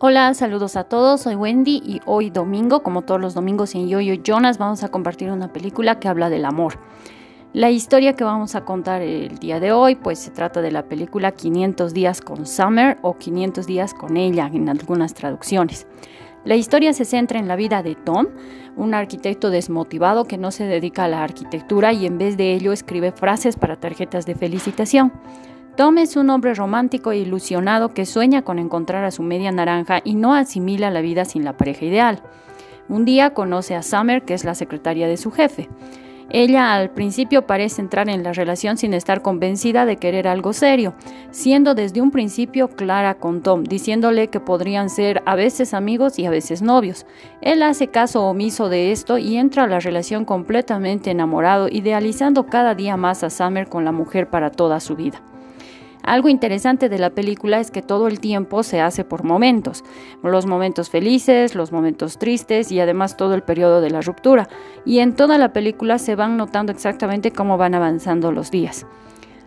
Hola, saludos a todos, soy Wendy y hoy domingo, como todos los domingos en Yo-Yo Jonas, vamos a compartir una película que habla del amor. La historia que vamos a contar el día de hoy, pues se trata de la película 500 días con Summer o 500 días con ella en algunas traducciones. La historia se centra en la vida de Tom, un arquitecto desmotivado que no se dedica a la arquitectura y en vez de ello escribe frases para tarjetas de felicitación. Tom es un hombre romántico e ilusionado que sueña con encontrar a su media naranja y no asimila la vida sin la pareja ideal. Un día conoce a Summer, que es la secretaria de su jefe. Ella al principio parece entrar en la relación sin estar convencida de querer algo serio, siendo desde un principio clara con Tom, diciéndole que podrían ser a veces amigos y a veces novios. Él hace caso omiso de esto y entra a la relación completamente enamorado, idealizando cada día más a Summer con la mujer para toda su vida. Algo interesante de la película es que todo el tiempo se hace por momentos, los momentos felices, los momentos tristes y además todo el periodo de la ruptura. Y en toda la película se van notando exactamente cómo van avanzando los días.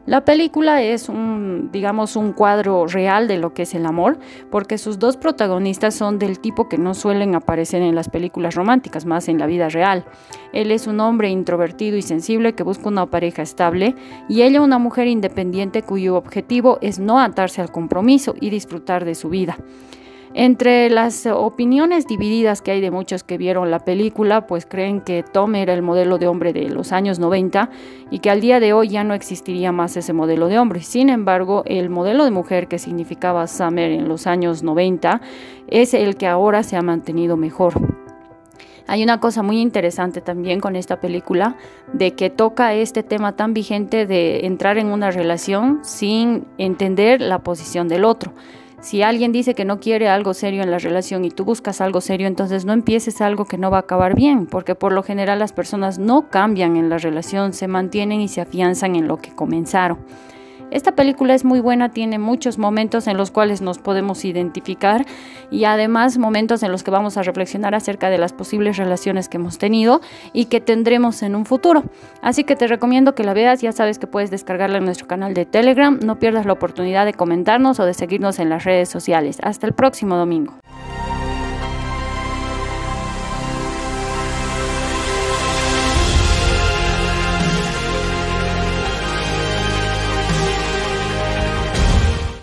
La película es un, digamos, un cuadro real de lo que es el amor, porque sus dos protagonistas son del tipo que no suelen aparecer en las películas románticas, más en la vida real. Él es un hombre introvertido y sensible que busca una pareja estable y ella una mujer independiente cuyo objetivo es no atarse al compromiso y disfrutar de su vida. Entre las opiniones divididas que hay de muchos que vieron la película, pues creen que Tom era el modelo de hombre de los años 90 y que al día de hoy ya no existiría más ese modelo de hombre. Sin embargo, el modelo de mujer que significaba Summer en los años 90 es el que ahora se ha mantenido mejor. Hay una cosa muy interesante también con esta película de que toca este tema tan vigente de entrar en una relación sin entender la posición del otro. Si alguien dice que no quiere algo serio en la relación y tú buscas algo serio, entonces no empieces algo que no va a acabar bien, porque por lo general las personas no cambian en la relación, se mantienen y se afianzan en lo que comenzaron. Esta película es muy buena, tiene muchos momentos en los cuales nos podemos identificar y además momentos en los que vamos a reflexionar acerca de las posibles relaciones que hemos tenido y que tendremos en un futuro. Así que te recomiendo que la veas, ya sabes que puedes descargarla en nuestro canal de Telegram, no pierdas la oportunidad de comentarnos o de seguirnos en las redes sociales. Hasta el próximo domingo.